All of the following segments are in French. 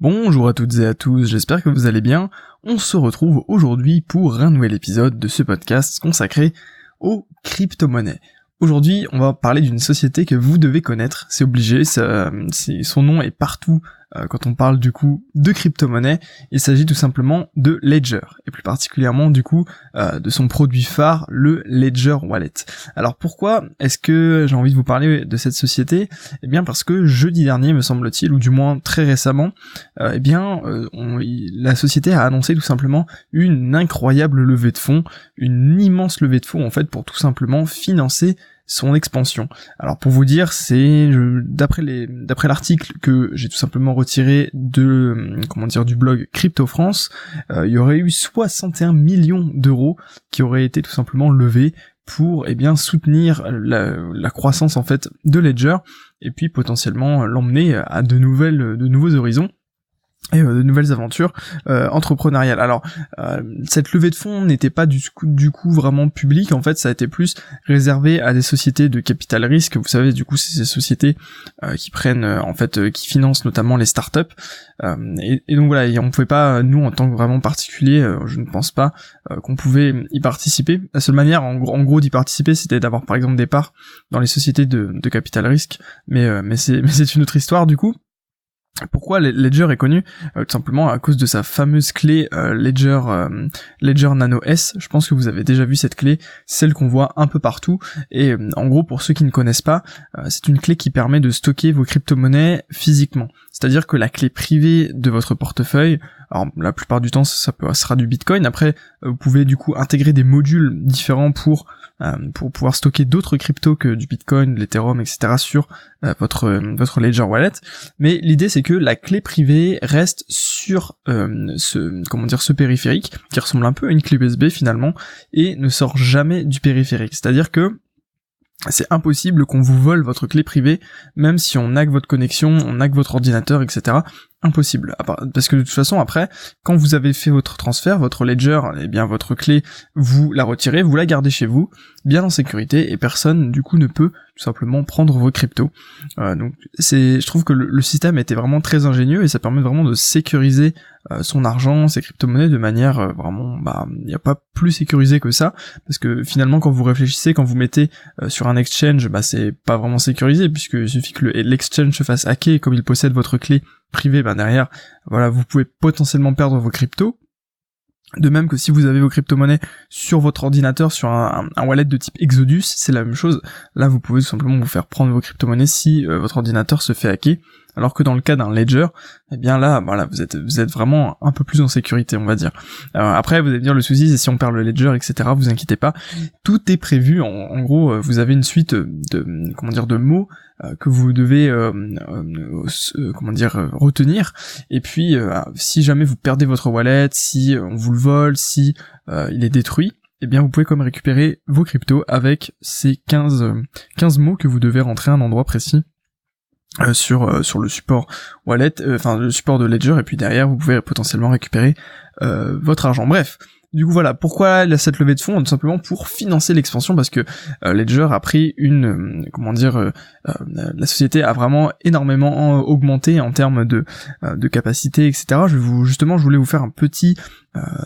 Bonjour à toutes et à tous, j'espère que vous allez bien. On se retrouve aujourd'hui pour un nouvel épisode de ce podcast consacré aux crypto-monnaies. Aujourd'hui, on va parler d'une société que vous devez connaître, c'est obligé, son nom est partout quand on parle du coup de crypto-monnaie. Il s'agit tout simplement de Ledger, et plus particulièrement du coup euh, de son produit phare, le Ledger Wallet. Alors pourquoi est-ce que j'ai envie de vous parler de cette société? Eh bien parce que jeudi dernier, me semble-t-il, ou du moins très récemment, euh, eh bien la société a annoncé tout simplement une incroyable levée de fonds, une immense levée de fonds en fait pour tout simplement financer son expansion. Alors pour vous dire, c'est d'après l'article que j'ai tout simplement retiré de comment dire du blog Crypto France, euh, il y aurait eu 61 millions d'euros qui auraient été tout simplement levés pour eh bien soutenir la, la, croissance en fait de Ledger et puis potentiellement l'emmener à de nouvelles de nouveaux horizons et euh, de nouvelles aventures euh, entrepreneuriales. Alors euh, cette levée de fonds n'était pas du coup, vraiment publique, en fait ça a été plus réservé à des sociétés de capital risque, vous savez du coup c'est ces sociétés qui prennent en fait qui financent notamment les startups et, et, donc voilà, et on pouvait pas nous en tant que vraiment particulier, je ne pense pas qu'on pouvait y participer. La seule manière en, en gros d'y participer c'était d'avoir par exemple des parts dans les sociétés de, de capital risque, mais mais c'est mais c'est une autre histoire du coup. Pourquoi Ledger est connu euh, Tout simplement à cause de sa fameuse clé euh, Ledger euh, Ledger Nano S. Je pense que vous avez déjà vu cette clé, celle qu'on voit un peu partout. Et en gros, pour ceux qui ne connaissent pas, c'est une clé qui permet de stocker vos crypto-monnaies physiquement. C'est-à-dire que la clé privée de votre portefeuille, alors la plupart du temps ça, sera du Bitcoin. Après, vous pouvez du coup intégrer des modules différents pour pour pouvoir stocker d'autres cryptos que du Bitcoin, l'Ethereum, etc. sur votre votre Ledger Wallet. Mais l'idée c'est que la clé privée reste sur euh, ce comment dire ce périphérique qui ressemble un peu à une clé USB finalement et ne sort jamais du périphérique. C'est-à-dire que c'est impossible qu'on vous vole votre clé privée, même si on hack votre connexion, on hack votre ordinateur, etc impossible. Parce que de toute façon, après, quand vous avez fait votre transfert, votre ledger, eh bien votre clé, vous la retirez, vous la gardez chez vous, bien en sécurité, et personne du coup ne peut tout simplement prendre vos cryptos. Euh, donc c'est, je trouve que le, système était vraiment très ingénieux et ça permet vraiment de sécuriser euh, son argent, ses crypto-monnaies de manière euh, vraiment, bah, il n'y a pas plus sécurisé que ça, parce que finalement quand vous réfléchissez, quand vous mettez sur un exchange, bah c'est pas vraiment sécurisé puisque il suffit que l'exchange se fasse hacker, comme il possède votre clé privé, ben derrière, voilà, vous pouvez potentiellement perdre vos cryptos. De même que si vous avez vos crypto-monnaies sur votre ordinateur, sur un, wallet de type Exodus, c'est la même chose. Là, vous pouvez tout simplement vous faire prendre vos crypto-monnaies si euh, votre ordinateur se fait hacker. Alors que dans le cas d'un ledger, eh bien là, voilà, vous êtes, vous êtes vraiment un peu plus en sécurité, on va dire. après, vous allez dire le souci, c'est si on perd le ledger, etc. Vous inquiétez pas, tout est prévu. En, gros, euh, vous avez une suite de, comment dire, de mots euh, que vous devez, euh, comment dire, retenir. Et puis, si jamais vous perdez votre wallet, si on vous le vole, si il est détruit, eh bien vous pouvez comme récupérer vos cryptos avec ces 15, 15 mots que vous devez rentrer à un endroit précis euh, sur euh, sur le support wallet, euh, enfin le support de Ledger, et puis derrière vous pouvez potentiellement récupérer votre argent. Bref, du coup voilà, pourquoi cette levée de fonds? Tout simplement pour financer l'expansion parce que Ledger a pris une, comment dire, la société a vraiment énormément augmenté en termes de, de capacité, etc. Je vais vous justement, je voulais vous faire un petit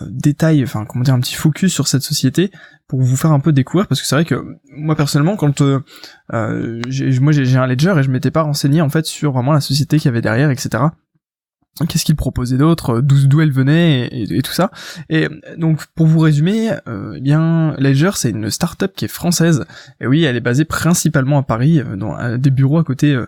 détail, enfin comment dire, un petit focus sur cette société pour vous faire un peu découvrir parce que c'est vrai que moi personnellement quand euh, euh moi j'ai un ledger et je m'étais pas renseigné en fait sur vraiment la société qu'il y avait derrière etc qu'est-ce qu'il proposait d'autre, d'où elle venait et, tout ça. Et donc pour vous résumer, euh, eh bien Ledger c'est une startup qui est française. Et oui, elle est basée principalement à Paris, euh, dans des bureaux à côté euh,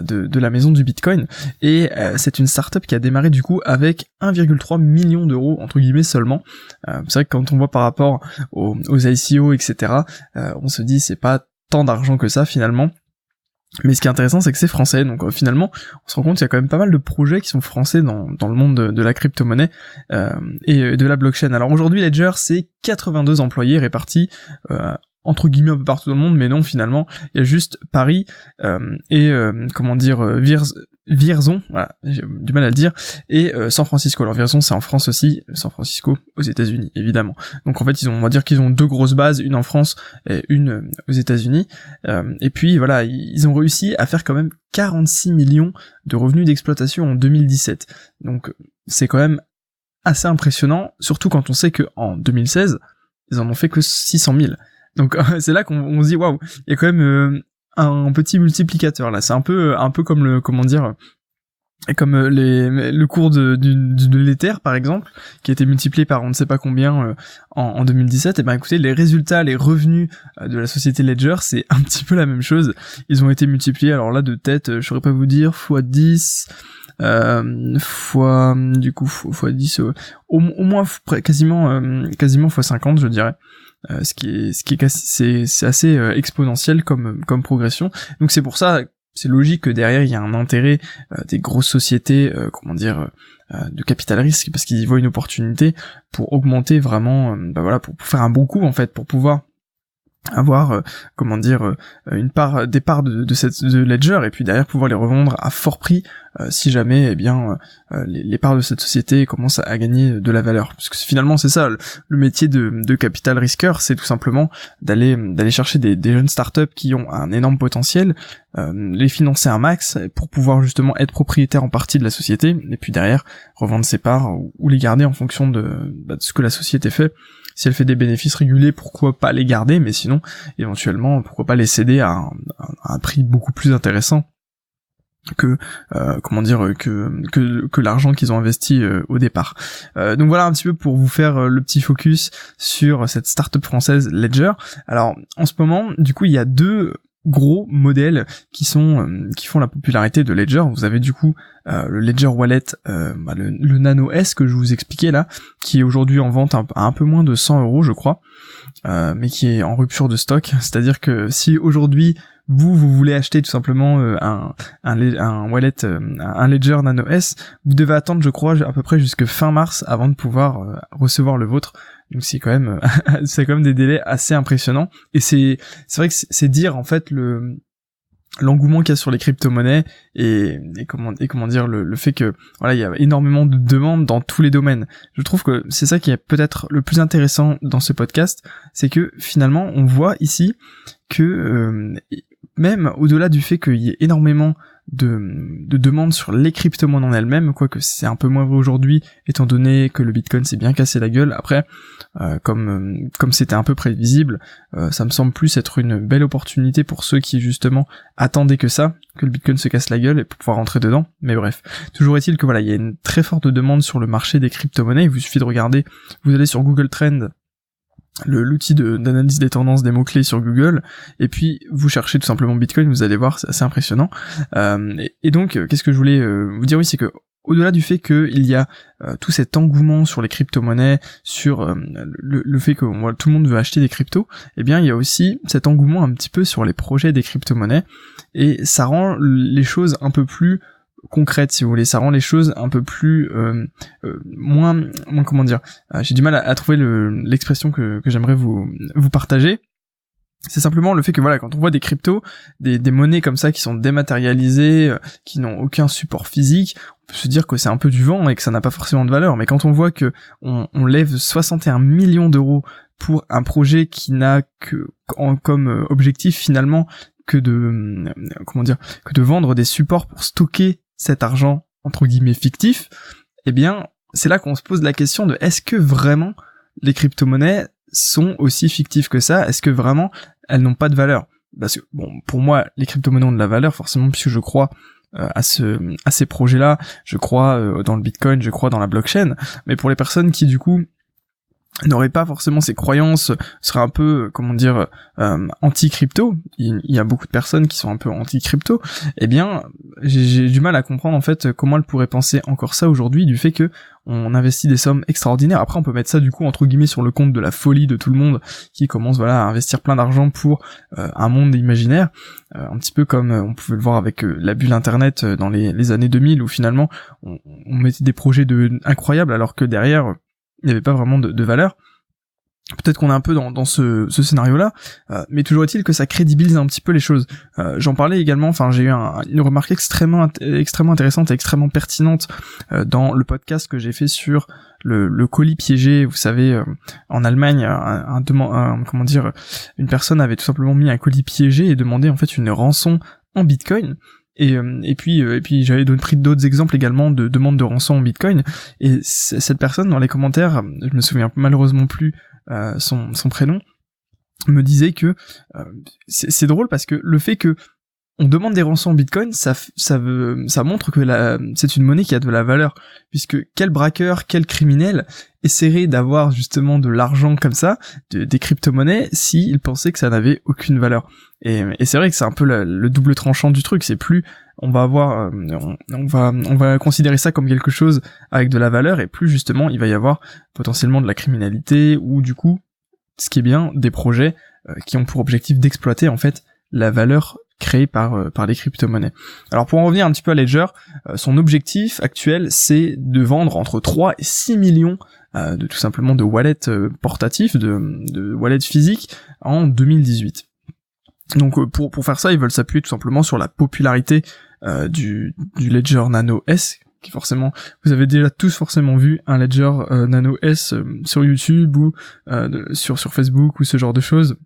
de, de, la maison du Bitcoin. Et c'est une startup qui a démarré du coup avec 1,3 million d'euros entre guillemets seulement. c'est vrai que quand on voit par rapport aux, aux ICO etc, on se dit c'est pas tant d'argent que ça finalement. Mais ce qui est intéressant, c'est que c'est français, donc euh, finalement, on se rend compte qu'il y a quand même pas mal de projets qui sont français dans, dans le monde de, la crypto-monnaie euh, et de la blockchain. Alors aujourd'hui, Ledger, c'est 82 employés répartis euh, entre guillemets un peu partout dans le monde, mais non, finalement, il y a juste Paris et comment dire, Virs Vierzon, voilà, j'ai du mal à le dire, et euh, San Francisco. Alors Vierzon c'est en France aussi, San Francisco aux États-Unis évidemment. Donc en fait ils ont, on va dire qu'ils ont deux grosses bases, une en France et une euh, aux États-Unis. Euh, et puis voilà, ils ont réussi à faire quand même 46 millions de revenus d'exploitation en 2017. Donc c'est quand même assez impressionnant, surtout quand on sait que en 2016 ils en ont fait que 600 000. Donc c'est là qu'on se dit waouh, il y a quand même un petit multiplicateur là. C'est un peu, un peu comme le, comment dire, comme euh, les, le cours de, de, l'éther par exemple, qui a été multiplié par on ne sait pas combien euh, en, en, 2017, et ben écoutez, les résultats, les revenus euh, de la société Ledger, c'est un petit peu la même chose. Ils ont été multipliés, alors là de tête, je saurais pas vous dire, fois 10, euh, fois du coup fois 10, au, au, moins quasiment quasiment fois 50 je dirais. Euh, ce qui est ce qui est c'est c'est assez euh, exponentiel comme comme progression. Donc c'est pour ça c'est logique que derrière il y a un intérêt euh, des grosses sociétés comment dire de capital risque parce qu'ils voient une opportunité pour augmenter vraiment bah voilà pour, pour, faire un bon coup en fait pour pouvoir avoir euh, comment dire euh, une part des parts de, cette de ledger et puis derrière pouvoir les revendre à fort prix euh, si jamais eh bien les, parts de cette société commencent à, gagner de la valeur. Parce que finalement c'est ça le, métier de, capital risqueur c'est tout simplement d'aller d'aller chercher des, jeunes startups qui ont un énorme potentiel les financer un max pour pouvoir justement être propriétaire en partie de la société et puis derrière revendre ses parts ou, les garder en fonction de, bah, de ce que la société fait si elle fait des bénéfices réguliers, pourquoi pas les garder, mais sinon, éventuellement, pourquoi pas les céder à un, prix beaucoup plus intéressant que euh, comment dire que que, l'argent qu'ils ont investi euh, au départ. Euh, donc voilà un petit peu pour vous faire le petit focus sur cette startup française Ledger. Alors en ce moment, du coup, il y a deux gros modèles qui sont euh, qui font la popularité de Ledger. Vous avez du coup euh, le Ledger Wallet, euh, bah, le, Nano S que je vous expliquais là, qui est aujourd'hui en vente à un peu moins de 100 euros, je crois, mais qui est en rupture de stock. C'est-à-dire que si aujourd'hui vous vous voulez acheter tout simplement un, un, un wallet, un Ledger Nano S, vous devez attendre, je crois, à peu près jusque fin mars avant de pouvoir recevoir le vôtre. Donc c'est quand même c'est quand même des délais assez impressionnants et c'est c'est vrai que c'est dire en fait le l'engouement qu'il y a sur les crypto-monnaies et, et, comment et comment dire le, le, fait que voilà il y a énormément de demandes dans tous les domaines. Je trouve que c'est ça qui est peut-être le plus intéressant dans ce podcast, c'est que finalement on voit ici que euh, même au-delà du fait qu'il y ait énormément de, de demandes sur les crypto-monnaies en elles-mêmes, quoique c'est un peu moins vrai aujourd'hui, étant donné que le Bitcoin s'est bien cassé la gueule. Après, euh, comme euh, comme c'était un peu prévisible, euh, ça me semble plus être une belle opportunité pour ceux qui justement attendaient que ça, que le Bitcoin se casse la gueule et pour pouvoir rentrer dedans. Mais bref, toujours est-il que voilà, il y a une très forte demande sur le marché des crypto-monnaies. Il vous suffit de regarder, vous allez sur Google Trend l'outil d'analyse des tendances des mots-clés sur Google, et puis vous cherchez tout simplement Bitcoin, vous allez voir, c'est assez impressionnant. Euh, et, donc, euh, qu'est-ce que je voulais euh, vous dire, oui, c'est que au-delà du fait qu'il y a tout cet engouement sur les crypto-monnaies, sur le, fait que tout le monde veut acheter des cryptos, eh bien il y a aussi cet engouement un petit peu sur les projets des crypto-monnaies, et ça rend les choses un peu plus concrète si vous voulez. Ça rend les choses un peu plus euh, euh, moins moins comment dire euh, j'ai du mal à, trouver l'expression que, j'aimerais vous partager. C'est simplement le fait que voilà quand on voit des cryptos des, monnaies comme ça qui sont dématérialisées qui n'ont aucun support physique on peut se dire que c'est un peu du vent et que ça n'a pas forcément de valeur. Mais quand on voit que on, lève 61 millions d'euros pour un projet qui n'a que comme objectif finalement que de comment dire que de vendre des supports pour stocker cet argent entre guillemets fictif, eh bien, c'est là qu'on se pose la question de est-ce que vraiment les crypto-monnaies sont aussi fictives que ça? Est-ce que vraiment elles n'ont pas de valeur? Parce que bon, pour moi, les crypto-monnaies ont de la valeur forcément puisque je crois euh, à ce à ces projets-là, je crois euh, dans le Bitcoin, je crois dans la blockchain, mais pour les personnes qui du coup n'aurait pas forcément ces croyances, serait un peu, comment dire, euh, anti-crypto, il, y a beaucoup de personnes qui sont un peu anti-crypto, eh bien, j'ai du mal à comprendre en fait comment elles pourraient penser encore ça aujourd'hui du fait que on investit des sommes extraordinaires. Après, on peut mettre ça du coup entre guillemets sur le compte de la folie de tout le monde qui commence voilà à investir plein d'argent pour euh, un monde imaginaire, euh, un petit peu comme on pouvait le voir avec la bulle internet dans les, années 2000 où finalement on, on mettait des projets de incroyables alors que derrière il n'y avait pas vraiment de, valeur. Peut-être qu'on est un peu dans, ce, scénario-là, euh, mais toujours est-il que ça crédibilise un petit peu les choses. Euh, j'en parlais également, enfin j'ai eu une remarque extrêmement extrêmement intéressante et extrêmement pertinente euh, dans le podcast que j'ai fait sur le, colis piégé. Vous savez, en Allemagne, un, un, comment dire, une personne avait tout simplement mis un colis piégé et demandé en fait une rançon en Bitcoin. Et, et puis et puis j'avais pris d'autres exemples également de demandes de rançon en Bitcoin. Et cette personne dans les commentaires je me souviens malheureusement plus euh, son, son prénom, me disait que euh, c'est drôle parce que le fait que on demande des rançons en Bitcoin, ça, ça, veut, ça montre que c'est une monnaie qui a de la valeur, puisque quel braqueur, quel criminel essaierait d'avoir justement de l'argent comme ça, des crypto-monnaies, s'il pensait que ça n'avait aucune valeur? Et, et c'est vrai que c'est un peu le double tranchant du truc, c'est plus on va avoir, euh, on, va, on va considérer ça comme quelque chose avec de la valeur, et plus justement il va y avoir potentiellement de la criminalité, ou du coup, ce qui est bien, des projets euh, qui ont pour objectif d'exploiter en fait la valeur créée par, euh, par les crypto-monnaies. Alors pour en revenir un petit peu à Ledger, son objectif actuel c'est de vendre entre 3 et 6 millions de tout simplement de wallets portatifs, de, de wallets physiques en 2018. Donc pour, pour faire ça, ils veulent s'appuyer tout simplement sur la popularité euh, du, du Ledger Nano S, qui forcément, vous avez déjà tous forcément vu un Ledger euh, Nano S euh, sur YouTube ou sur sur Facebook ou ce genre de choses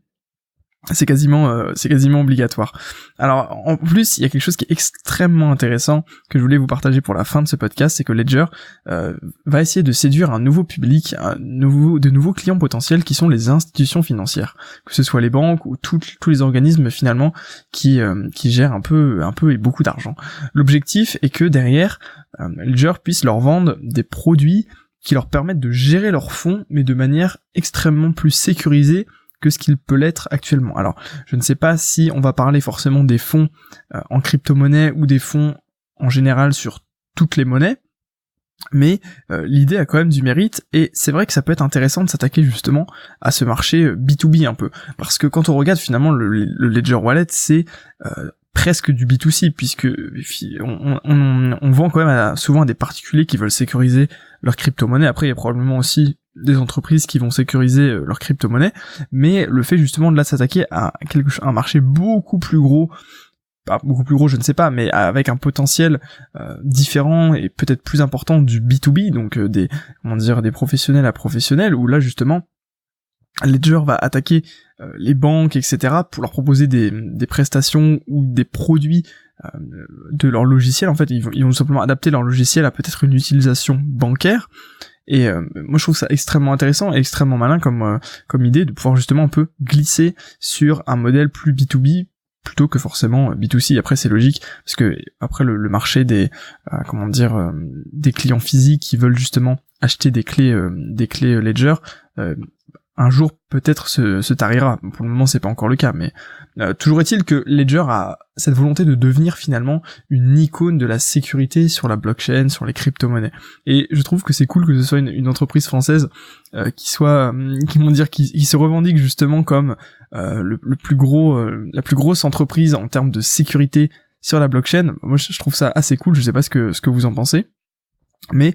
c'est quasiment euh, c'est quasiment obligatoire. Alors en plus, il y a quelque chose qui est extrêmement intéressant que je voulais vous partager pour la fin de ce podcast, c'est que Ledger euh, va essayer de séduire un nouveau public, un nouveau de nouveaux clients potentiels qui sont les institutions financières, que ce soit les banques ou tous les organismes finalement qui euh, qui gèrent un peu un peu et beaucoup d'argent. L'objectif est que derrière Ledger puisse leur vendre des produits qui leur permettent de gérer leurs fonds mais de manière extrêmement plus sécurisée que ce qu'il peut l'être actuellement. Alors, je ne sais pas si on va parler forcément des fonds euh, en crypto-monnaie ou des fonds en général sur toutes les monnaies, mais euh, l'idée a quand même du mérite et c'est vrai que ça peut être intéressant de s'attaquer justement à ce marché B2B euh, un peu parce que quand on regarde finalement le, Ledger Wallet c'est presque du B2C puisque on, vend quand même souvent à des particuliers qui veulent sécuriser leur crypto-monnaie. Après, il y a probablement aussi des entreprises qui vont sécuriser euh, leur crypto-monnaie, mais le fait justement de là s'attaquer à quelque, un marché beaucoup plus gros, pas beaucoup plus gros, je ne sais pas, mais avec un potentiel euh, différent et peut-être plus important du B2B, donc euh, des comment dire des professionnels à professionnels, où là justement Ledger va attaquer les banques, etc., pour leur proposer des, prestations ou des produits de leur logiciel. En fait, ils vont simplement adapter leur logiciel à peut-être une utilisation bancaire et euh, moi je trouve ça extrêmement intéressant et extrêmement malin comme euh, comme idée de pouvoir justement un peu glisser sur un modèle plus B2B plutôt que forcément B2C. Après c'est logique parce que après le, marché des euh, comment dire des clients physiques qui veulent justement acheter des clés des clés Ledger un jour peut-être se, se, tarira. Pour le moment, c'est pas encore le cas, mais euh, toujours est-il que Ledger a cette volonté de devenir finalement une icône de la sécurité sur la blockchain, sur les crypto-monnaies. Et je trouve que c'est cool que ce soit une, entreprise française euh, qui soit, euh, qui vont dire, qui, se revendique justement comme le, plus gros, la plus grosse entreprise en termes de sécurité sur la blockchain. Moi, je trouve ça assez cool. Je sais pas ce que ce que vous en pensez. Mais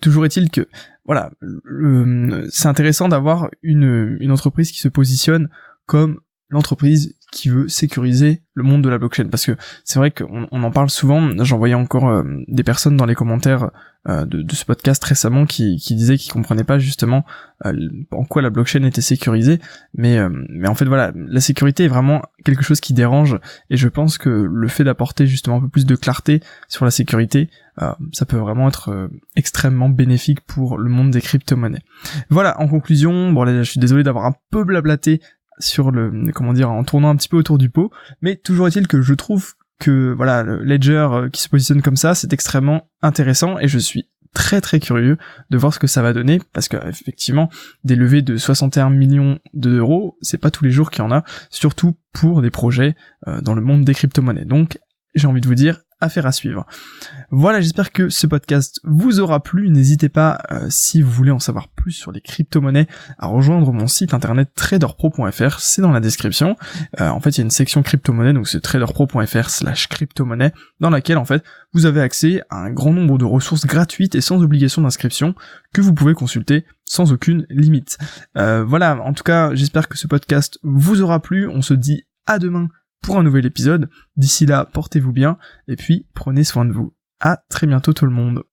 toujours est-il que voilà, c'est intéressant d'avoir une, une entreprise qui se positionne comme l'entreprise qui veut sécuriser le monde de la blockchain. Parce que c'est vrai qu'on on en parle souvent. J'en voyais encore euh, des personnes dans les commentaires euh, de, ce podcast récemment qui, qui disaient qu'ils comprenaient pas justement euh, en quoi la blockchain était sécurisée. Mais mais en fait voilà la sécurité est vraiment quelque chose qui dérange. Et je pense que le fait d'apporter justement un peu plus de clarté sur la sécurité ça peut vraiment être extrêmement bénéfique pour le monde des crypto-monnaies. Voilà, en conclusion, bon là je suis désolé d'avoir un peu blablaté sur le comment dire en tournant un petit peu autour du pot. Mais toujours est-il que je trouve que voilà le Ledger euh, qui se positionne comme ça c'est extrêmement intéressant et je suis très très curieux de voir ce que ça va donner parce que effectivement des levées de 61 millions d'euros c'est pas tous les jours qu'il y en a surtout pour des projets euh, dans le monde des crypto-monnaies. Donc j'ai envie de vous dire affaire à suivre. Voilà, j'espère que ce podcast vous aura plu. N'hésitez pas, euh, si vous voulez en savoir plus sur les crypto-monnaies, à rejoindre mon site internet traderpro.fr, c'est dans la description. Euh, en fait, il y a une section crypto-monnaie, donc c'est traderpro.fr slash crypto-monnaie, dans laquelle, en fait, vous avez accès à un grand nombre de ressources gratuites et sans obligation d'inscription que vous pouvez consulter sans aucune limite. Euh, voilà, en tout cas, j'espère que ce podcast vous aura plu. On se dit à demain pour un nouvel épisode. D'ici là, portez-vous bien et puis prenez soin de vous. À très bientôt tout le monde.